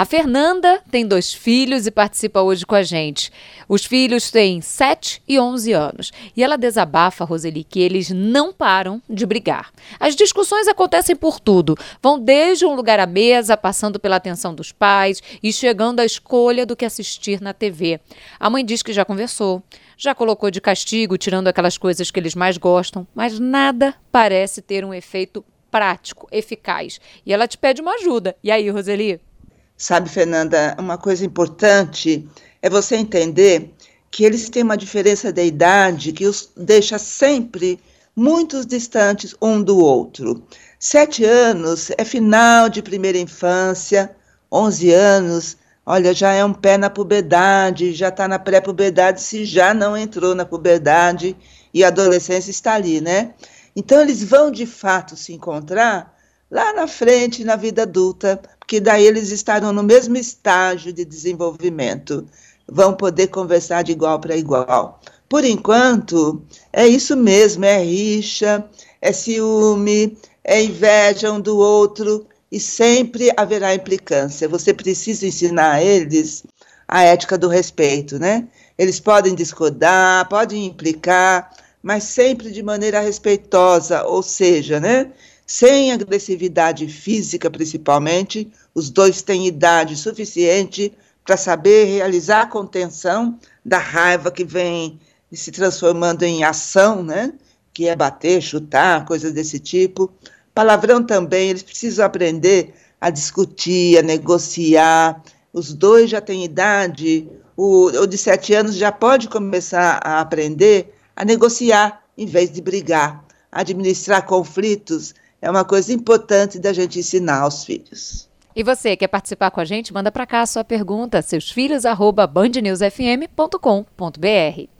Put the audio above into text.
A Fernanda tem dois filhos e participa hoje com a gente. Os filhos têm 7 e 11 anos. E ela desabafa, Roseli, que eles não param de brigar. As discussões acontecem por tudo. Vão desde um lugar à mesa, passando pela atenção dos pais e chegando à escolha do que assistir na TV. A mãe diz que já conversou, já colocou de castigo, tirando aquelas coisas que eles mais gostam, mas nada parece ter um efeito prático, eficaz. E ela te pede uma ajuda. E aí, Roseli? Sabe, Fernanda, uma coisa importante é você entender que eles têm uma diferença de idade que os deixa sempre muito distantes um do outro. Sete anos é final de primeira infância, onze anos, olha, já é um pé na puberdade, já está na pré-puberdade, se já não entrou na puberdade e a adolescência está ali, né? Então, eles vão de fato se encontrar lá na frente, na vida adulta, porque daí eles estarão no mesmo estágio de desenvolvimento, vão poder conversar de igual para igual. Por enquanto, é isso mesmo: é rixa, é ciúme, é inveja um do outro, e sempre haverá implicância. Você precisa ensinar a eles a ética do respeito, né? Eles podem discordar, podem implicar, mas sempre de maneira respeitosa, ou seja, né? Sem agressividade física, principalmente. Os dois têm idade suficiente para saber realizar a contenção da raiva que vem se transformando em ação, né? Que é bater, chutar, coisas desse tipo. Palavrão também, eles precisam aprender a discutir, a negociar. Os dois já têm idade, o, o de sete anos já pode começar a aprender a negociar em vez de brigar, administrar conflitos é uma coisa importante da gente ensinar aos filhos. E você quer participar com a gente? Manda para cá a sua pergunta, seusfilhos@bandnewsfm.com.br.